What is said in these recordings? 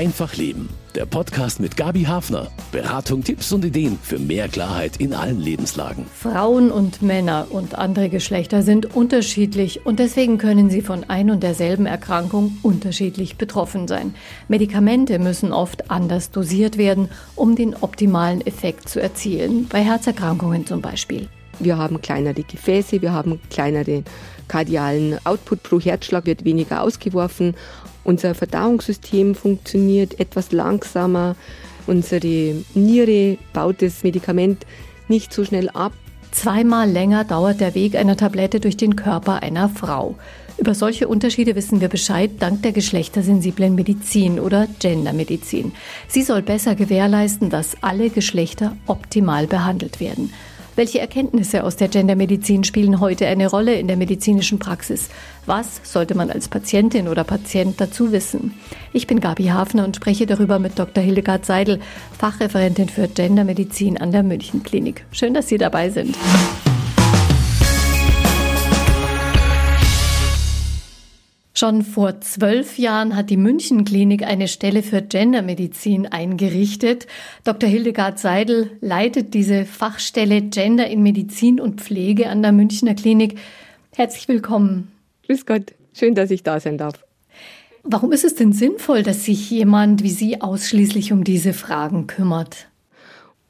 Einfach Leben. Der Podcast mit Gabi Hafner. Beratung, Tipps und Ideen für mehr Klarheit in allen Lebenslagen. Frauen und Männer und andere Geschlechter sind unterschiedlich und deswegen können sie von ein und derselben Erkrankung unterschiedlich betroffen sein. Medikamente müssen oft anders dosiert werden, um den optimalen Effekt zu erzielen. Bei Herzerkrankungen zum Beispiel. Wir haben kleinere Gefäße, wir haben kleinere kardialen Output pro Herzschlag, wird weniger ausgeworfen. Unser Verdauungssystem funktioniert etwas langsamer. Unsere Niere baut das Medikament nicht so schnell ab. Zweimal länger dauert der Weg einer Tablette durch den Körper einer Frau. Über solche Unterschiede wissen wir Bescheid dank der geschlechtersensiblen Medizin oder Gendermedizin. Sie soll besser gewährleisten, dass alle Geschlechter optimal behandelt werden. Welche Erkenntnisse aus der Gendermedizin spielen heute eine Rolle in der medizinischen Praxis? Was sollte man als Patientin oder Patient dazu wissen? Ich bin Gabi Hafner und spreche darüber mit Dr. Hildegard Seidel, Fachreferentin für Gendermedizin an der München Klinik. Schön, dass Sie dabei sind. Schon vor zwölf Jahren hat die München Klinik eine Stelle für Gendermedizin eingerichtet. Dr. Hildegard Seidel leitet diese Fachstelle Gender in Medizin und Pflege an der Münchner Klinik. Herzlich willkommen. Grüß Gott, schön, dass ich da sein darf. Warum ist es denn sinnvoll, dass sich jemand wie Sie ausschließlich um diese Fragen kümmert?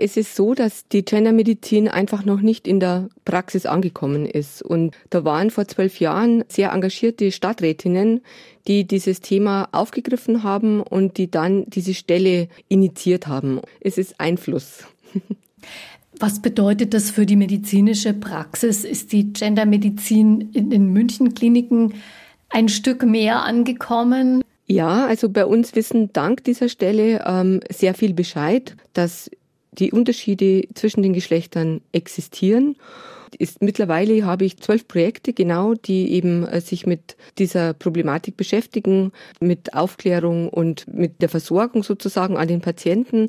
Es ist so, dass die Gendermedizin einfach noch nicht in der Praxis angekommen ist. Und da waren vor zwölf Jahren sehr engagierte Stadträtinnen, die dieses Thema aufgegriffen haben und die dann diese Stelle initiiert haben. Es ist Einfluss. Was bedeutet das für die medizinische Praxis? Ist die Gendermedizin in den München-Kliniken ein Stück mehr angekommen? Ja, also bei uns wissen dank dieser Stelle ähm, sehr viel Bescheid, dass die Unterschiede zwischen den Geschlechtern existieren. Ist, mittlerweile habe ich zwölf Projekte genau, die eben äh, sich mit dieser Problematik beschäftigen, mit Aufklärung und mit der Versorgung sozusagen an den Patienten.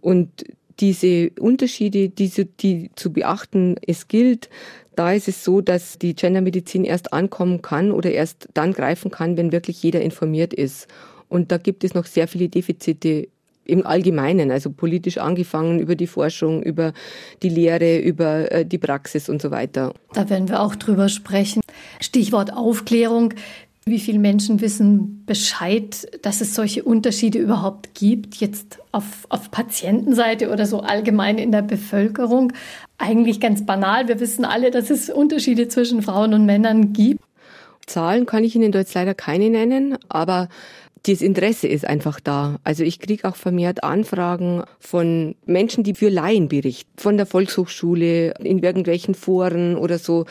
Und diese Unterschiede, diese, die zu beachten es gilt, da ist es so, dass die Gendermedizin erst ankommen kann oder erst dann greifen kann, wenn wirklich jeder informiert ist. Und da gibt es noch sehr viele Defizite im Allgemeinen, also politisch angefangen über die Forschung, über die Lehre, über äh, die Praxis und so weiter. Da werden wir auch drüber sprechen. Stichwort Aufklärung. Wie viele Menschen wissen Bescheid, dass es solche Unterschiede überhaupt gibt, jetzt auf, auf Patientenseite oder so allgemein in der Bevölkerung? Eigentlich ganz banal. Wir wissen alle, dass es Unterschiede zwischen Frauen und Männern gibt. Zahlen kann ich Ihnen da jetzt leider keine nennen, aber das Interesse ist einfach da. Also ich kriege auch vermehrt Anfragen von Menschen, die für Laien berichten, von der Volkshochschule, in irgendwelchen Foren oder so.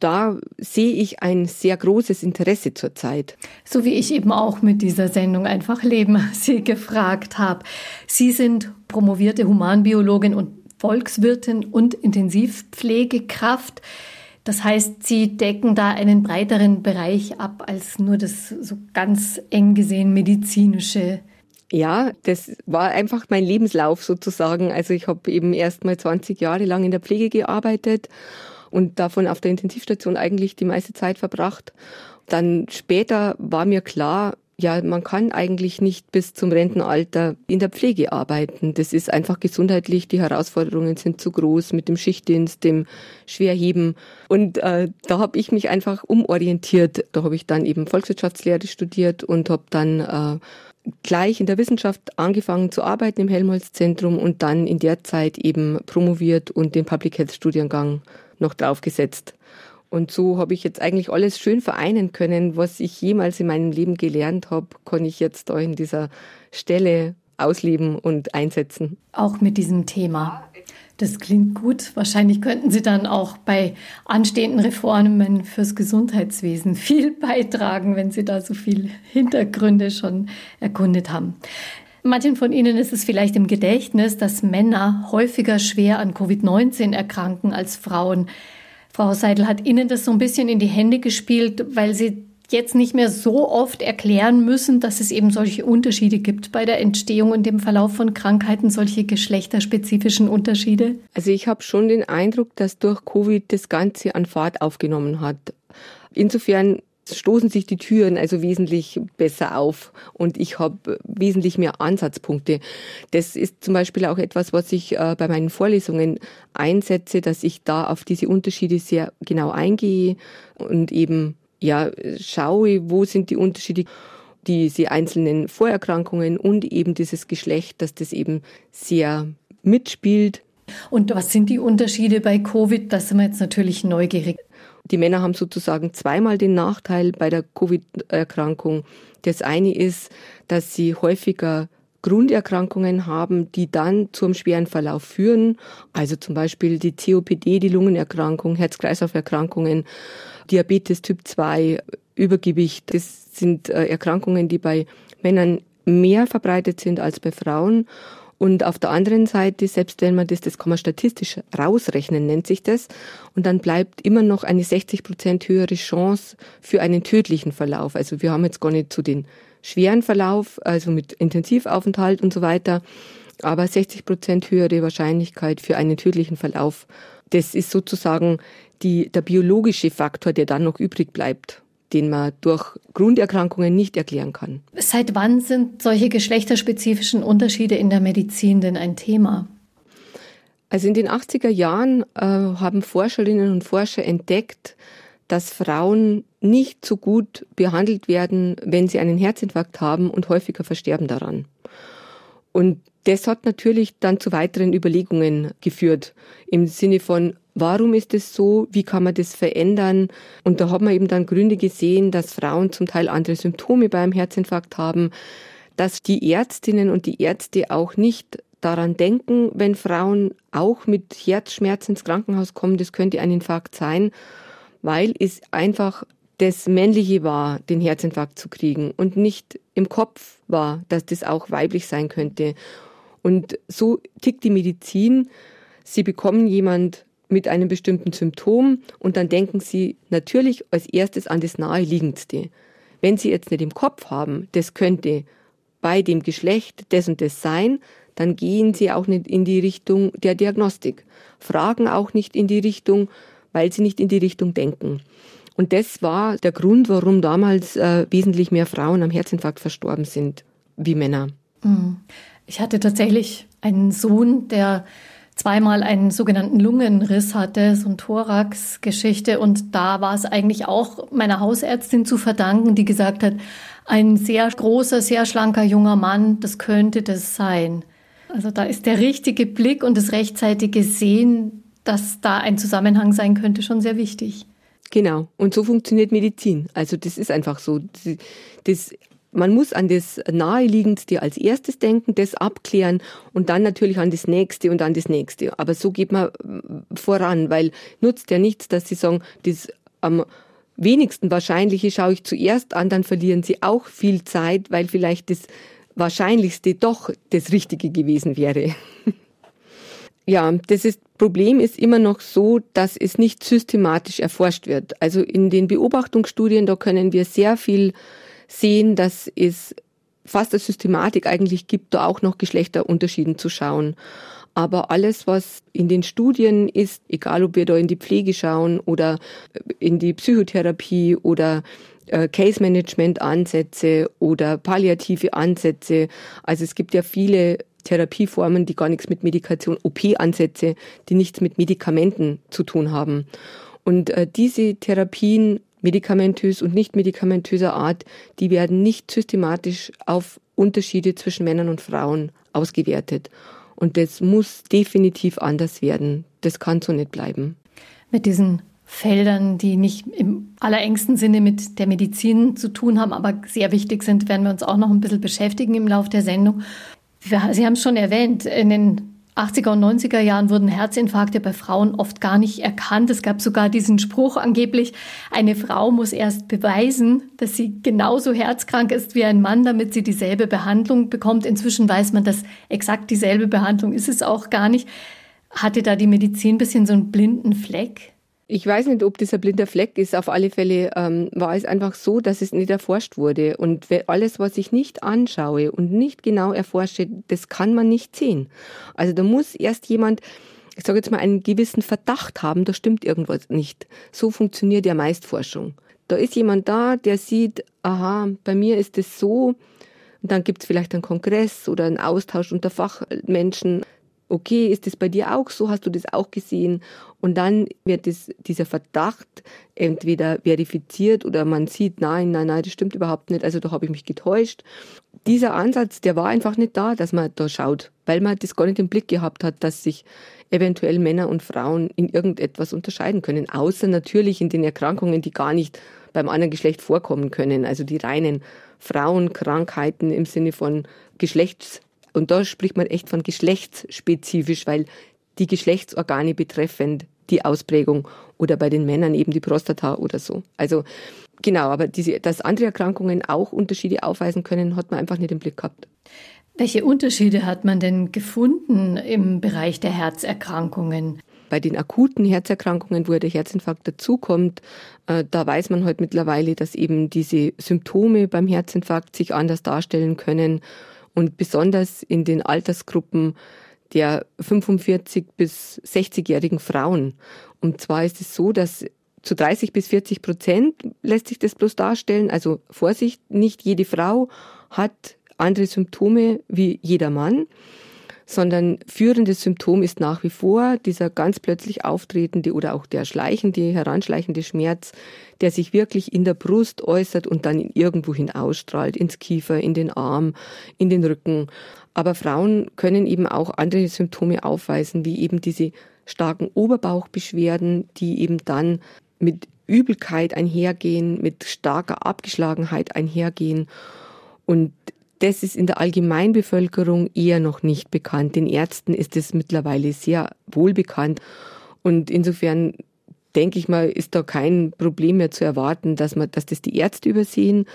Da sehe ich ein sehr großes Interesse zurzeit. So wie ich eben auch mit dieser Sendung einfach leben Sie gefragt habe. Sie sind promovierte Humanbiologin und Volkswirtin und Intensivpflegekraft. Das heißt, Sie decken da einen breiteren Bereich ab als nur das so ganz eng gesehen medizinische. Ja, das war einfach mein Lebenslauf sozusagen. Also ich habe eben erst mal 20 Jahre lang in der Pflege gearbeitet und davon auf der Intensivstation eigentlich die meiste Zeit verbracht. Dann später war mir klar, ja, man kann eigentlich nicht bis zum Rentenalter in der Pflege arbeiten. Das ist einfach gesundheitlich, die Herausforderungen sind zu groß mit dem Schichtdienst, dem Schwerheben. Und äh, da habe ich mich einfach umorientiert. Da habe ich dann eben Volkswirtschaftslehre studiert und habe dann äh, gleich in der Wissenschaft angefangen zu arbeiten im Helmholtz-Zentrum und dann in der Zeit eben promoviert und den Public Health Studiengang noch draufgesetzt. Und so habe ich jetzt eigentlich alles schön vereinen können, was ich jemals in meinem Leben gelernt habe, kann ich jetzt da in dieser Stelle ausleben und einsetzen. Auch mit diesem Thema. Das klingt gut. Wahrscheinlich könnten Sie dann auch bei anstehenden Reformen fürs Gesundheitswesen viel beitragen, wenn Sie da so viele Hintergründe schon erkundet haben. Manchen von Ihnen ist es vielleicht im Gedächtnis, dass Männer häufiger schwer an Covid-19 erkranken als Frauen. Frau Seidel hat Ihnen das so ein bisschen in die Hände gespielt, weil Sie jetzt nicht mehr so oft erklären müssen, dass es eben solche Unterschiede gibt bei der Entstehung und dem Verlauf von Krankheiten, solche geschlechterspezifischen Unterschiede? Also ich habe schon den Eindruck, dass durch Covid das Ganze an Fahrt aufgenommen hat. Insofern stoßen sich die Türen also wesentlich besser auf und ich habe wesentlich mehr Ansatzpunkte. Das ist zum Beispiel auch etwas, was ich äh, bei meinen Vorlesungen einsetze, dass ich da auf diese Unterschiede sehr genau eingehe und eben ja schaue, wo sind die Unterschiede diese einzelnen Vorerkrankungen und eben dieses Geschlecht, dass das eben sehr mitspielt. Und was sind die Unterschiede bei Covid? Da sind wir jetzt natürlich neugierig. Die Männer haben sozusagen zweimal den Nachteil bei der Covid-Erkrankung. Das eine ist, dass sie häufiger Grunderkrankungen haben, die dann zum schweren Verlauf führen. Also zum Beispiel die COPD, die Lungenerkrankung, Herz-Kreislauf-Erkrankungen, Diabetes Typ 2, Übergewicht. Das sind äh, Erkrankungen, die bei Männern mehr verbreitet sind als bei Frauen. Und auf der anderen Seite, selbst wenn man das, das kann man statistisch rausrechnen, nennt sich das, und dann bleibt immer noch eine 60 Prozent höhere Chance für einen tödlichen Verlauf. Also wir haben jetzt gar nicht zu den schweren Verlauf, also mit Intensivaufenthalt und so weiter, aber 60 Prozent höhere Wahrscheinlichkeit für einen tödlichen Verlauf. Das ist sozusagen die, der biologische Faktor, der dann noch übrig bleibt den man durch Grunderkrankungen nicht erklären kann. Seit wann sind solche geschlechterspezifischen Unterschiede in der Medizin denn ein Thema? Also in den 80er Jahren äh, haben Forscherinnen und Forscher entdeckt, dass Frauen nicht so gut behandelt werden, wenn sie einen Herzinfarkt haben und häufiger versterben daran. Und das hat natürlich dann zu weiteren Überlegungen geführt im Sinne von, Warum ist es so? Wie kann man das verändern? Und da hat man eben dann Gründe gesehen, dass Frauen zum Teil andere Symptome beim Herzinfarkt haben, dass die Ärztinnen und die Ärzte auch nicht daran denken, wenn Frauen auch mit Herzschmerzen ins Krankenhaus kommen, das könnte ein Infarkt sein, weil es einfach das Männliche war, den Herzinfarkt zu kriegen und nicht im Kopf war, dass das auch weiblich sein könnte. Und so tickt die Medizin. Sie bekommen jemand mit einem bestimmten Symptom und dann denken Sie natürlich als erstes an das naheliegendste. Wenn Sie jetzt nicht im Kopf haben, das könnte bei dem Geschlecht das und das sein, dann gehen Sie auch nicht in die Richtung der Diagnostik. Fragen auch nicht in die Richtung, weil Sie nicht in die Richtung denken. Und das war der Grund, warum damals äh, wesentlich mehr Frauen am Herzinfarkt verstorben sind wie Männer. Mhm. Ich hatte tatsächlich einen Sohn, der zweimal einen sogenannten Lungenriss hatte, so eine Thorax-Geschichte. Und da war es eigentlich auch meiner Hausärztin zu verdanken, die gesagt hat, ein sehr großer, sehr schlanker junger Mann, das könnte das sein. Also da ist der richtige Blick und das rechtzeitige Sehen, dass da ein Zusammenhang sein könnte, schon sehr wichtig. Genau. Und so funktioniert Medizin. Also das ist einfach so. Das man muss an das Naheliegendste als erstes denken, das abklären und dann natürlich an das Nächste und an das Nächste. Aber so geht man äh, voran, weil nutzt ja nichts, dass Sie sagen, das am wenigsten Wahrscheinliche schaue ich zuerst an, dann verlieren Sie auch viel Zeit, weil vielleicht das Wahrscheinlichste doch das Richtige gewesen wäre. ja, das ist, Problem ist immer noch so, dass es nicht systematisch erforscht wird. Also in den Beobachtungsstudien, da können wir sehr viel sehen, dass es fast eine Systematik eigentlich gibt, da auch noch Geschlechterunterschieden zu schauen. Aber alles, was in den Studien ist, egal ob wir da in die Pflege schauen oder in die Psychotherapie oder äh, Case Management Ansätze oder palliative Ansätze, also es gibt ja viele Therapieformen, die gar nichts mit Medikation, OP-Ansätze, die nichts mit Medikamenten zu tun haben. Und äh, diese Therapien medikamentös und nicht medikamentöser Art, die werden nicht systematisch auf Unterschiede zwischen Männern und Frauen ausgewertet. Und das muss definitiv anders werden. Das kann so nicht bleiben. Mit diesen Feldern, die nicht im allerengsten Sinne mit der Medizin zu tun haben, aber sehr wichtig sind, werden wir uns auch noch ein bisschen beschäftigen im Laufe der Sendung. Sie haben es schon erwähnt, in den 80er und 90er Jahren wurden Herzinfarkte bei Frauen oft gar nicht erkannt. Es gab sogar diesen Spruch angeblich, eine Frau muss erst beweisen, dass sie genauso herzkrank ist wie ein Mann, damit sie dieselbe Behandlung bekommt. Inzwischen weiß man, dass exakt dieselbe Behandlung ist es auch gar nicht. Hatte da die Medizin ein bisschen so einen blinden Fleck? Ich weiß nicht, ob das ein blinder Fleck ist. Auf alle Fälle ähm, war es einfach so, dass es nicht erforscht wurde. Und alles, was ich nicht anschaue und nicht genau erforsche, das kann man nicht sehen. Also da muss erst jemand, ich sage jetzt mal, einen gewissen Verdacht haben, da stimmt irgendwas nicht. So funktioniert ja meist Forschung. Da ist jemand da, der sieht, aha, bei mir ist es so, und dann gibt es vielleicht einen Kongress oder einen Austausch unter Fachmenschen. Okay, ist das bei dir auch so? Hast du das auch gesehen? Und dann wird das, dieser Verdacht entweder verifiziert oder man sieht, nein, nein, nein, das stimmt überhaupt nicht. Also da habe ich mich getäuscht. Dieser Ansatz, der war einfach nicht da, dass man da schaut, weil man das gar nicht im Blick gehabt hat, dass sich eventuell Männer und Frauen in irgendetwas unterscheiden können. Außer natürlich in den Erkrankungen, die gar nicht beim anderen Geschlecht vorkommen können. Also die reinen Frauenkrankheiten im Sinne von Geschlechts, und da spricht man echt von geschlechtsspezifisch, weil die Geschlechtsorgane betreffend die Ausprägung oder bei den Männern eben die Prostata oder so. Also genau, aber diese, dass andere Erkrankungen auch Unterschiede aufweisen können, hat man einfach nicht im Blick gehabt. Welche Unterschiede hat man denn gefunden im Bereich der Herzerkrankungen? Bei den akuten Herzerkrankungen, wo ja der Herzinfarkt dazukommt, äh, da weiß man heute halt mittlerweile, dass eben diese Symptome beim Herzinfarkt sich anders darstellen können. Und besonders in den Altersgruppen der 45 bis 60-jährigen Frauen. Und zwar ist es so, dass zu 30 bis 40 Prozent lässt sich das bloß darstellen. Also Vorsicht, nicht jede Frau hat andere Symptome wie jeder Mann sondern führendes Symptom ist nach wie vor dieser ganz plötzlich auftretende oder auch der schleichende, heranschleichende Schmerz, der sich wirklich in der Brust äußert und dann irgendwohin ausstrahlt, ins Kiefer, in den Arm, in den Rücken. Aber Frauen können eben auch andere Symptome aufweisen, wie eben diese starken Oberbauchbeschwerden, die eben dann mit Übelkeit einhergehen, mit starker Abgeschlagenheit einhergehen. Und das ist in der Allgemeinbevölkerung eher noch nicht bekannt. Den Ärzten ist es mittlerweile sehr wohl bekannt. Und insofern denke ich mal, ist da kein Problem mehr zu erwarten, dass man, dass das die Ärzte übersehen.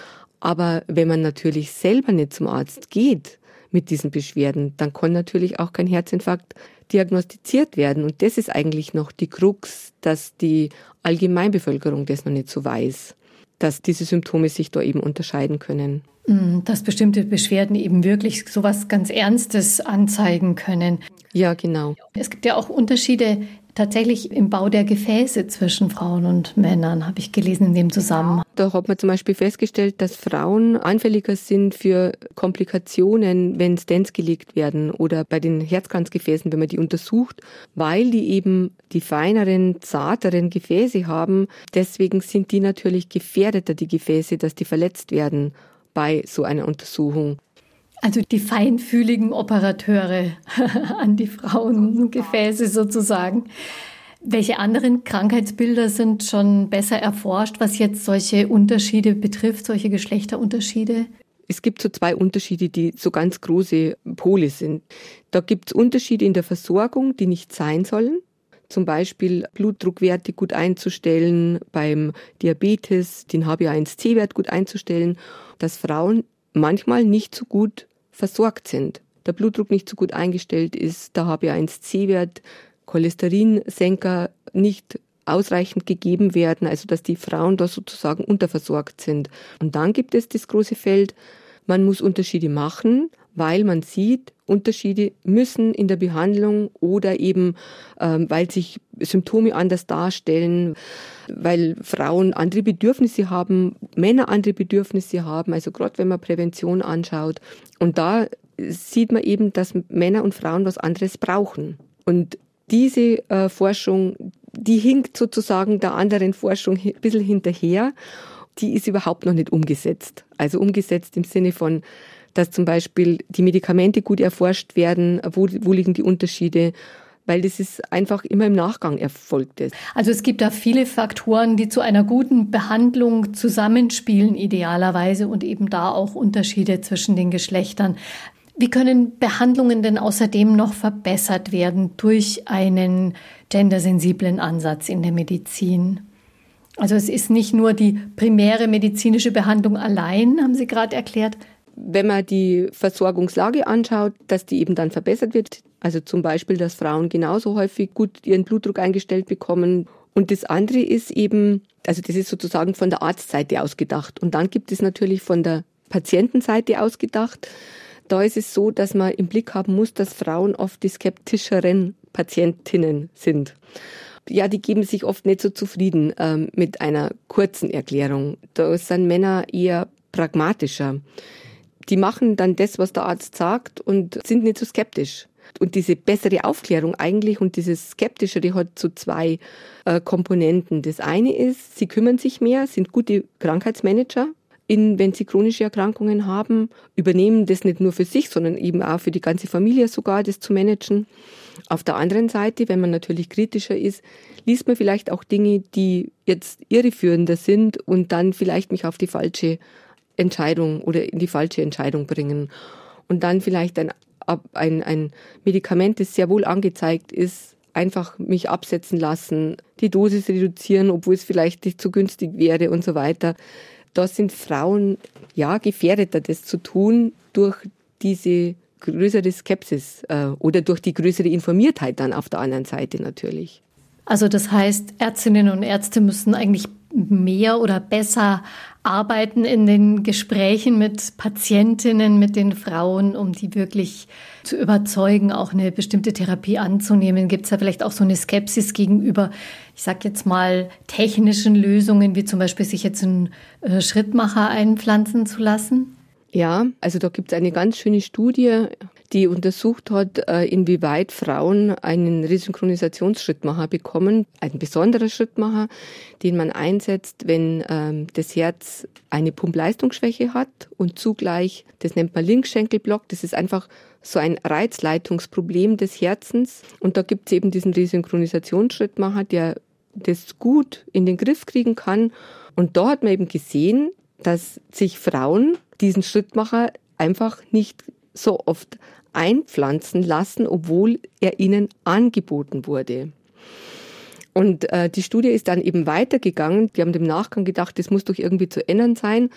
Aber wenn man natürlich selber nicht zum Arzt geht mit diesen Beschwerden, dann kann natürlich auch kein Herzinfarkt diagnostiziert werden. Und das ist eigentlich noch die Krux, dass die Allgemeinbevölkerung das noch nicht so weiß, dass diese Symptome sich da eben unterscheiden können. Mm, dass bestimmte Beschwerden eben wirklich sowas ganz Ernstes anzeigen können. Ja, genau. Es gibt ja auch Unterschiede tatsächlich im Bau der Gefäße zwischen Frauen und Männern, habe ich gelesen in dem Zusammenhang. Da hat man zum Beispiel festgestellt, dass Frauen anfälliger sind für Komplikationen, wenn Stents gelegt werden oder bei den Herzkranzgefäßen, wenn man die untersucht, weil die eben die feineren, zarteren Gefäße haben. Deswegen sind die natürlich gefährdeter, die Gefäße, dass die verletzt werden bei so einer Untersuchung. Also die feinfühligen Operateure an die Frauengefäße sozusagen. Welche anderen Krankheitsbilder sind schon besser erforscht, was jetzt solche Unterschiede betrifft, solche Geschlechterunterschiede? Es gibt so zwei Unterschiede, die so ganz große Pole sind. Da gibt es Unterschiede in der Versorgung, die nicht sein sollen. Zum Beispiel Blutdruckwerte gut einzustellen, beim Diabetes den HbA1c-Wert gut einzustellen dass Frauen manchmal nicht so gut versorgt sind. Der Blutdruck nicht so gut eingestellt ist, der HbA1c-Wert, Cholesterinsenker nicht ausreichend gegeben werden, also dass die Frauen da sozusagen unterversorgt sind. Und dann gibt es das große Feld, man muss Unterschiede machen, weil man sieht, Unterschiede müssen in der Behandlung oder eben ähm, weil sich Symptome anders darstellen, weil Frauen andere Bedürfnisse haben, Männer andere Bedürfnisse haben, also gerade wenn man Prävention anschaut. Und da sieht man eben, dass Männer und Frauen was anderes brauchen. Und diese äh, Forschung, die hinkt sozusagen der anderen Forschung ein bisschen hinterher. Die ist überhaupt noch nicht umgesetzt. Also umgesetzt im Sinne von, dass zum Beispiel die Medikamente gut erforscht werden, wo, wo liegen die Unterschiede, weil das ist einfach immer im Nachgang erfolgt ist. Also es gibt da viele Faktoren, die zu einer guten Behandlung zusammenspielen idealerweise und eben da auch Unterschiede zwischen den Geschlechtern. Wie können Behandlungen denn außerdem noch verbessert werden durch einen gendersensiblen Ansatz in der Medizin? Also es ist nicht nur die primäre medizinische Behandlung allein, haben Sie gerade erklärt, wenn man die Versorgungslage anschaut, dass die eben dann verbessert wird. Also zum Beispiel, dass Frauen genauso häufig gut ihren Blutdruck eingestellt bekommen. Und das andere ist eben, also das ist sozusagen von der Arztseite ausgedacht. Und dann gibt es natürlich von der Patientenseite ausgedacht. Da ist es so, dass man im Blick haben muss, dass Frauen oft die skeptischeren Patientinnen sind. ja, die geben sich oft nicht so zufrieden ähm, mit einer kurzen Erklärung. Da sind Männer eher pragmatischer. Die machen dann das, was der Arzt sagt und sind nicht so skeptisch. Und diese bessere Aufklärung eigentlich und dieses Skeptische, die hat so zwei äh, Komponenten. Das eine ist, sie kümmern sich mehr, sind gute Krankheitsmanager, in, wenn sie chronische Erkrankungen haben, übernehmen das nicht nur für sich, sondern eben auch für die ganze Familie sogar, das zu managen. Auf der anderen Seite, wenn man natürlich kritischer ist, liest man vielleicht auch Dinge, die jetzt irreführender sind und dann vielleicht mich auf die falsche Entscheidung oder in die falsche Entscheidung bringen. Und dann vielleicht ein, ein, ein Medikament, das sehr wohl angezeigt ist, einfach mich absetzen lassen, die Dosis reduzieren, obwohl es vielleicht nicht zu günstig wäre und so weiter da sind Frauen ja gefährdeter, das zu tun durch diese größere Skepsis äh, oder durch die größere Informiertheit dann auf der anderen Seite natürlich. Also das heißt, Ärztinnen und Ärzte müssen eigentlich mehr oder besser arbeiten in den Gesprächen mit Patientinnen, mit den Frauen, um die wirklich zu überzeugen, auch eine bestimmte Therapie anzunehmen? Gibt es da vielleicht auch so eine Skepsis gegenüber, ich sage jetzt mal, technischen Lösungen, wie zum Beispiel sich jetzt einen äh, Schrittmacher einpflanzen zu lassen? Ja, also da gibt es eine ganz schöne Studie die untersucht hat, äh, inwieweit Frauen einen Resynchronisationsschrittmacher bekommen. Ein besonderer Schrittmacher, den man einsetzt, wenn ähm, das Herz eine Pumpleistungsschwäche hat und zugleich, das nennt man Linkschenkelblock, das ist einfach so ein Reizleitungsproblem des Herzens. Und da gibt es eben diesen Resynchronisationsschrittmacher, der das gut in den Griff kriegen kann. Und da hat man eben gesehen, dass sich Frauen diesen Schrittmacher einfach nicht so oft einpflanzen lassen, obwohl er ihnen angeboten wurde. Und äh, die Studie ist dann eben weitergegangen. Die haben im Nachgang gedacht, das muss doch irgendwie zu ändern sein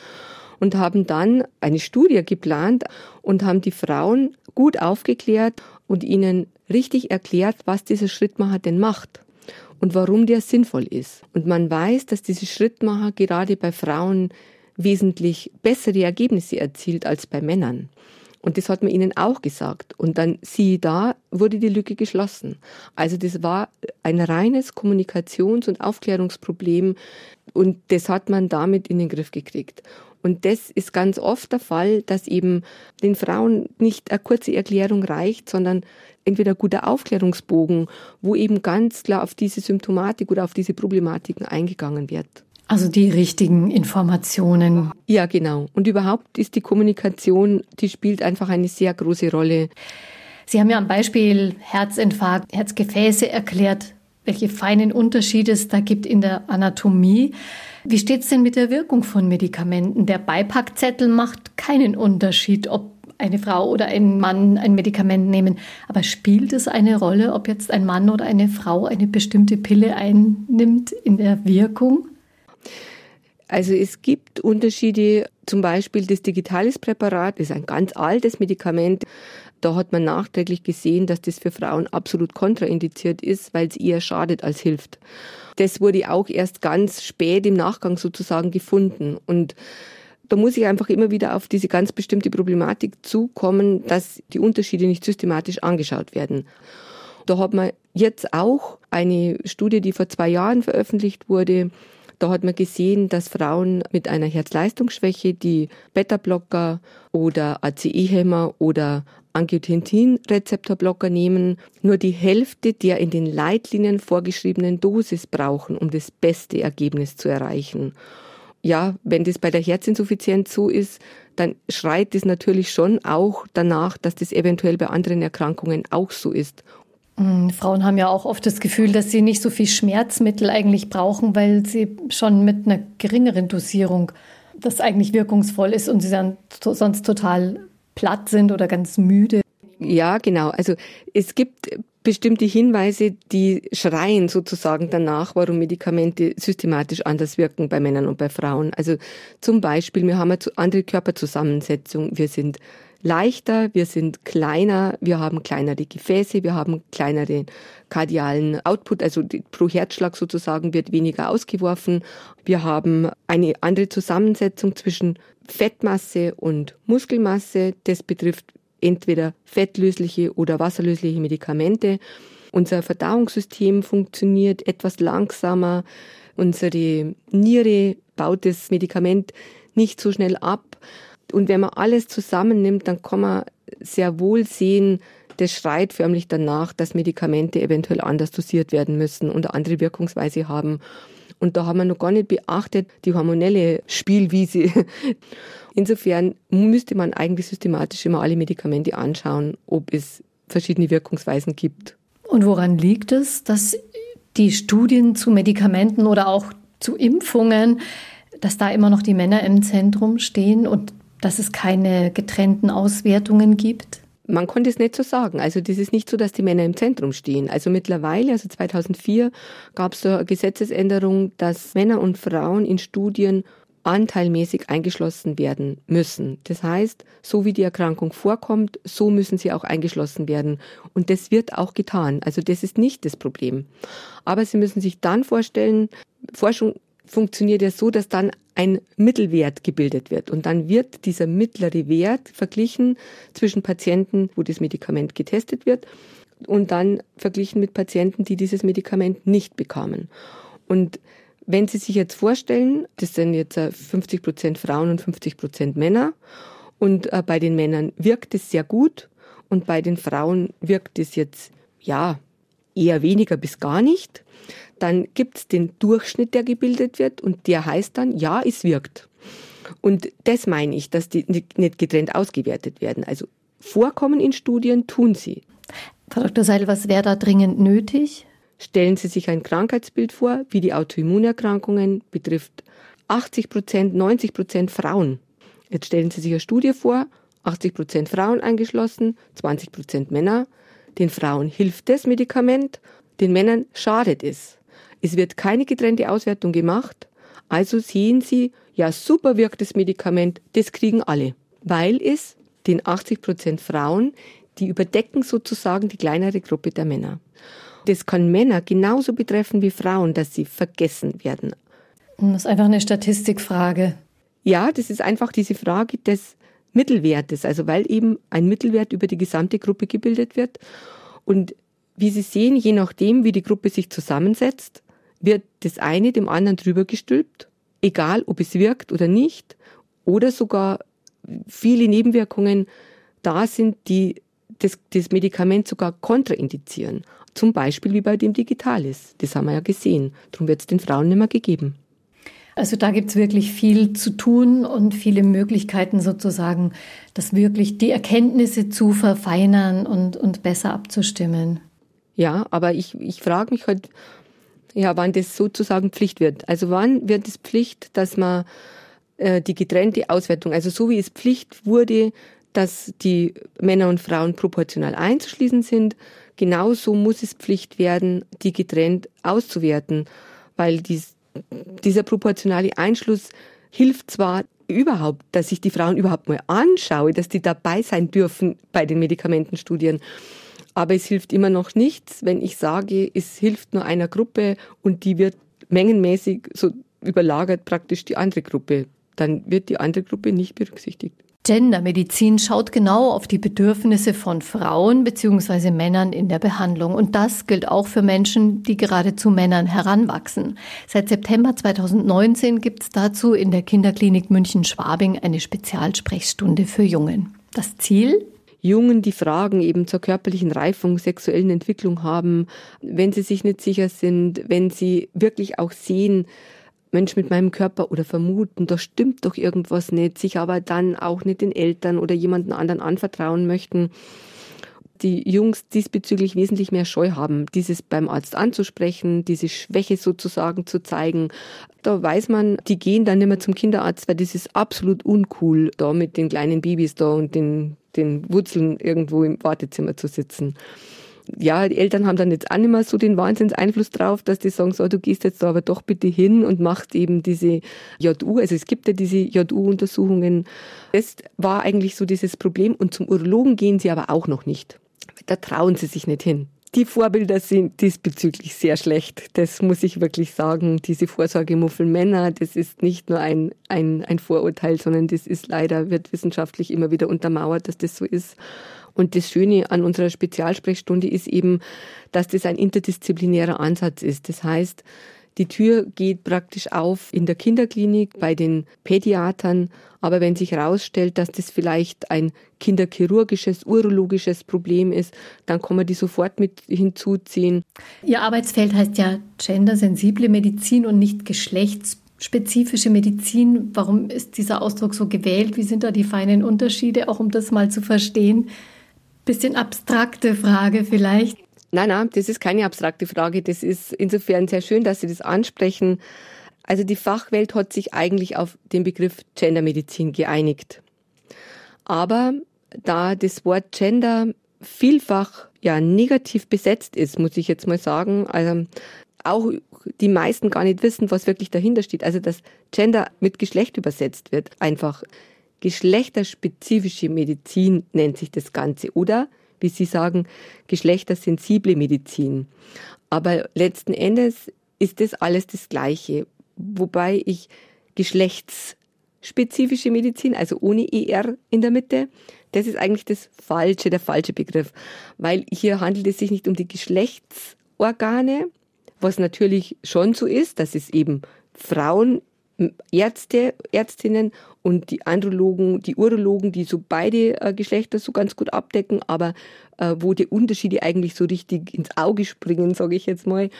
und haben dann eine Studie geplant und haben die Frauen gut aufgeklärt und ihnen richtig erklärt, was dieser Schrittmacher denn macht und warum der sinnvoll ist. Und man weiß, dass diese Schrittmacher gerade bei Frauen wesentlich bessere Ergebnisse erzielt als bei Männern. Und das hat man ihnen auch gesagt. Und dann, sieh da, wurde die Lücke geschlossen. Also das war ein reines Kommunikations- und Aufklärungsproblem. Und das hat man damit in den Griff gekriegt. Und das ist ganz oft der Fall, dass eben den Frauen nicht eine kurze Erklärung reicht, sondern entweder guter Aufklärungsbogen, wo eben ganz klar auf diese Symptomatik oder auf diese Problematiken eingegangen wird. Also die richtigen Informationen. Ja, genau. Und überhaupt ist die Kommunikation, die spielt einfach eine sehr große Rolle. Sie haben ja am Beispiel Herzinfarkt, Herzgefäße erklärt, welche feinen Unterschiede es da gibt in der Anatomie. Wie steht es denn mit der Wirkung von Medikamenten? Der Beipackzettel macht keinen Unterschied, ob eine Frau oder ein Mann ein Medikament nehmen. Aber spielt es eine Rolle, ob jetzt ein Mann oder eine Frau eine bestimmte Pille einnimmt in der Wirkung? Also es gibt Unterschiede, zum Beispiel das Digitalis-Präparat ist ein ganz altes Medikament. Da hat man nachträglich gesehen, dass das für Frauen absolut kontraindiziert ist, weil es eher schadet als hilft. Das wurde auch erst ganz spät im Nachgang sozusagen gefunden. Und da muss ich einfach immer wieder auf diese ganz bestimmte Problematik zukommen, dass die Unterschiede nicht systematisch angeschaut werden. Da hat man jetzt auch eine Studie, die vor zwei Jahren veröffentlicht wurde, da hat man gesehen, dass Frauen mit einer Herzleistungsschwäche, die Beta-Blocker oder ACE-Hämmer oder Angiotensin-Rezeptorblocker nehmen, nur die Hälfte der in den Leitlinien vorgeschriebenen Dosis brauchen, um das beste Ergebnis zu erreichen. Ja, wenn das bei der Herzinsuffizienz so ist, dann schreit es natürlich schon auch danach, dass das eventuell bei anderen Erkrankungen auch so ist. Hm, Frauen haben ja auch oft das Gefühl, dass sie nicht so viel Schmerzmittel eigentlich brauchen, weil sie schon mit einer geringeren Dosierung das eigentlich wirkungsvoll ist und sie dann sonst total platt sind oder ganz müde. Ja, genau. Also es gibt bestimmte Hinweise, die schreien sozusagen danach, warum Medikamente systematisch anders wirken bei Männern und bei Frauen. Also zum Beispiel, wir haben eine andere Körperzusammensetzung. Wir sind leichter, wir sind kleiner, wir haben kleinere Gefäße, wir haben kleinere kardialen Output, also pro Herzschlag sozusagen wird weniger ausgeworfen. Wir haben eine andere Zusammensetzung zwischen Fettmasse und Muskelmasse. Das betrifft entweder fettlösliche oder wasserlösliche Medikamente. Unser Verdauungssystem funktioniert etwas langsamer. Unsere Niere baut das Medikament nicht so schnell ab. Und wenn man alles zusammennimmt, dann kann man sehr wohl sehen, das schreit förmlich danach, dass Medikamente eventuell anders dosiert werden müssen und andere Wirkungsweise haben. Und da haben wir noch gar nicht beachtet die hormonelle Spielwiese. Insofern müsste man eigentlich systematisch immer alle Medikamente anschauen, ob es verschiedene Wirkungsweisen gibt. Und woran liegt es, dass die Studien zu Medikamenten oder auch zu Impfungen, dass da immer noch die Männer im Zentrum stehen und dass es keine getrennten Auswertungen gibt? Man konnte es nicht so sagen. Also das ist nicht so, dass die Männer im Zentrum stehen. Also mittlerweile, also 2004, gab es da eine Gesetzesänderung, dass Männer und Frauen in Studien anteilmäßig eingeschlossen werden müssen. Das heißt, so wie die Erkrankung vorkommt, so müssen sie auch eingeschlossen werden. Und das wird auch getan. Also das ist nicht das Problem. Aber Sie müssen sich dann vorstellen, Forschung funktioniert ja so, dass dann ein Mittelwert gebildet wird. Und dann wird dieser mittlere Wert verglichen zwischen Patienten, wo das Medikament getestet wird, und dann verglichen mit Patienten, die dieses Medikament nicht bekamen. Und wenn Sie sich jetzt vorstellen, das sind jetzt 50 äh, Prozent Frauen und 50 Prozent Männer, und äh, bei den Männern wirkt es sehr gut und bei den Frauen wirkt es jetzt, ja, eher weniger bis gar nicht, dann gibt es den Durchschnitt, der gebildet wird und der heißt dann, ja, es wirkt. Und das meine ich, dass die nicht getrennt ausgewertet werden. Also vorkommen in Studien tun sie. Frau Dr. Seidel, was wäre da dringend nötig? Stellen Sie sich ein Krankheitsbild vor, wie die Autoimmunerkrankungen betrifft 80 Prozent, 90 Prozent Frauen. Jetzt stellen Sie sich eine Studie vor, 80 Prozent Frauen eingeschlossen, 20 Prozent Männer. Den Frauen hilft das Medikament, den Männern schadet es. Es wird keine getrennte Auswertung gemacht. Also sehen Sie, ja, super wirkt das Medikament, das kriegen alle. Weil es den 80 Prozent Frauen, die überdecken sozusagen die kleinere Gruppe der Männer. Das kann Männer genauso betreffen wie Frauen, dass sie vergessen werden. Das ist einfach eine Statistikfrage. Ja, das ist einfach diese Frage des Mittelwertes, also weil eben ein Mittelwert über die gesamte Gruppe gebildet wird. Und wie Sie sehen, je nachdem, wie die Gruppe sich zusammensetzt, wird das eine dem anderen drüber gestülpt, egal ob es wirkt oder nicht, oder sogar viele Nebenwirkungen da sind, die das, das Medikament sogar kontraindizieren. Zum Beispiel wie bei dem Digitalis. Das haben wir ja gesehen. Darum wird es den Frauen nicht mehr gegeben. Also da gibt es wirklich viel zu tun und viele Möglichkeiten sozusagen, das wirklich die Erkenntnisse zu verfeinern und, und besser abzustimmen. Ja, aber ich, ich frage mich halt, ja, wann das sozusagen Pflicht wird. Also wann wird es Pflicht, dass man äh, die getrennte Auswertung, also so wie es Pflicht wurde, dass die Männer und Frauen proportional einzuschließen sind, genauso muss es Pflicht werden, die getrennt auszuwerten, weil dies, dieser proportionale Einschluss hilft zwar überhaupt, dass ich die Frauen überhaupt mal anschaue, dass die dabei sein dürfen bei den Medikamentenstudien. Aber es hilft immer noch nichts, wenn ich sage, es hilft nur einer Gruppe und die wird mengenmäßig so überlagert praktisch die andere Gruppe. Dann wird die andere Gruppe nicht berücksichtigt. Gendermedizin schaut genau auf die Bedürfnisse von Frauen bzw. Männern in der Behandlung. Und das gilt auch für Menschen, die gerade zu Männern heranwachsen. Seit September 2019 gibt es dazu in der Kinderklinik München-Schwabing eine Spezialsprechstunde für Jungen. Das Ziel? Jungen, die Fragen eben zur körperlichen Reifung, sexuellen Entwicklung haben, wenn sie sich nicht sicher sind, wenn sie wirklich auch sehen, Mensch mit meinem Körper oder vermuten, da stimmt doch irgendwas nicht, sich aber dann auch nicht den Eltern oder jemanden anderen anvertrauen möchten. Die Jungs diesbezüglich wesentlich mehr Scheu haben, dieses beim Arzt anzusprechen, diese Schwäche sozusagen zu zeigen. Da weiß man, die gehen dann nicht mehr zum Kinderarzt, weil das ist absolut uncool, da mit den kleinen Babys da und den, den Wurzeln irgendwo im Wartezimmer zu sitzen ja, die Eltern haben dann jetzt auch nicht mehr so den Wahnsinnseinfluss drauf, dass die sagen, so, du gehst jetzt da aber doch bitte hin und machst eben diese JU, also es gibt ja diese JU-Untersuchungen. Das war eigentlich so dieses Problem und zum Urologen gehen sie aber auch noch nicht. Da trauen sie sich nicht hin. Die Vorbilder sind diesbezüglich sehr schlecht. Das muss ich wirklich sagen. Diese Vorsorgemuffel Männer, das ist nicht nur ein, ein, ein Vorurteil, sondern das ist leider, wird wissenschaftlich immer wieder untermauert, dass das so ist. Und das Schöne an unserer Spezialsprechstunde ist eben, dass das ein interdisziplinärer Ansatz ist. Das heißt, die Tür geht praktisch auf in der Kinderklinik bei den Pädiatern. Aber wenn sich herausstellt, dass das vielleicht ein kinderchirurgisches, urologisches Problem ist, dann kann man die sofort mit hinzuziehen. Ihr Arbeitsfeld heißt ja gendersensible Medizin und nicht geschlechtsspezifische Medizin. Warum ist dieser Ausdruck so gewählt? Wie sind da die feinen Unterschiede, auch um das mal zu verstehen? Bisschen abstrakte Frage vielleicht. Nein, nein, das ist keine abstrakte Frage. Das ist insofern sehr schön, dass Sie das ansprechen. Also die Fachwelt hat sich eigentlich auf den Begriff Gendermedizin geeinigt. Aber da das Wort Gender vielfach ja negativ besetzt ist, muss ich jetzt mal sagen, also auch die meisten gar nicht wissen, was wirklich dahinter steht. Also dass Gender mit Geschlecht übersetzt wird, einfach geschlechterspezifische Medizin nennt sich das Ganze oder wie Sie sagen, geschlechtersensible Medizin. Aber letzten Endes ist das alles das Gleiche. Wobei ich geschlechtsspezifische Medizin, also ohne ER in der Mitte, das ist eigentlich das falsche, der falsche Begriff. Weil hier handelt es sich nicht um die Geschlechtsorgane, was natürlich schon so ist, dass es eben Frauen Ärzte, Ärztinnen und die Andrologen, die Urologen, die so beide äh, Geschlechter so ganz gut abdecken, aber äh, wo die Unterschiede eigentlich so richtig ins Auge springen, sage ich jetzt mal,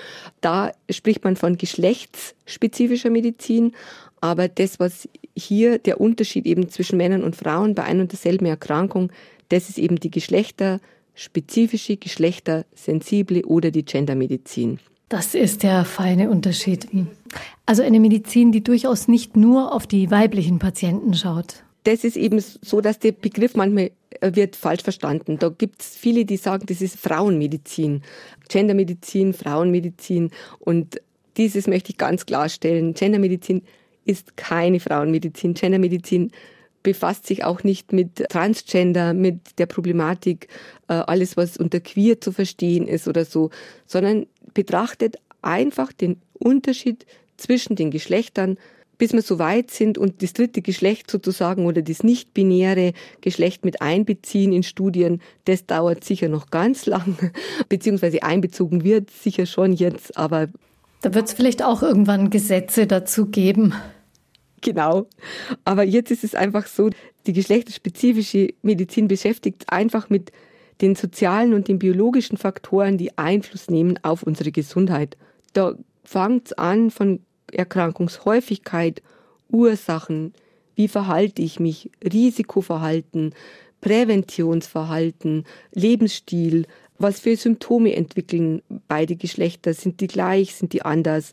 da spricht man von geschlechtsspezifischer Medizin. Aber das, was hier der Unterschied eben zwischen Männern und Frauen bei ein und derselben Erkrankung, das ist eben die geschlechterspezifische, geschlechtersensible oder die Gendermedizin. Das ist der feine Unterschied. Also eine Medizin, die durchaus nicht nur auf die weiblichen Patienten schaut. Das ist eben so, dass der Begriff manchmal äh, wird falsch verstanden. Da gibt es viele, die sagen, das ist Frauenmedizin, Gendermedizin, Frauenmedizin. Und dieses möchte ich ganz klarstellen. Gendermedizin ist keine Frauenmedizin. Gendermedizin befasst sich auch nicht mit Transgender, mit der Problematik, äh, alles, was unter queer zu verstehen ist oder so, sondern betrachtet einfach den Unterschied zwischen den Geschlechtern, bis wir so weit sind und das dritte Geschlecht sozusagen oder das nicht-binäre Geschlecht mit einbeziehen in Studien, das dauert sicher noch ganz lang, beziehungsweise einbezogen wird sicher schon jetzt, aber. Da wird es vielleicht auch irgendwann Gesetze dazu geben. Genau. Aber jetzt ist es einfach so, die geschlechterspezifische Medizin beschäftigt einfach mit den sozialen und den biologischen Faktoren, die Einfluss nehmen auf unsere Gesundheit. Da fängt es an von Erkrankungshäufigkeit, Ursachen, wie verhalte ich mich, Risikoverhalten, Präventionsverhalten, Lebensstil, was für Symptome entwickeln beide Geschlechter, sind die gleich, sind die anders,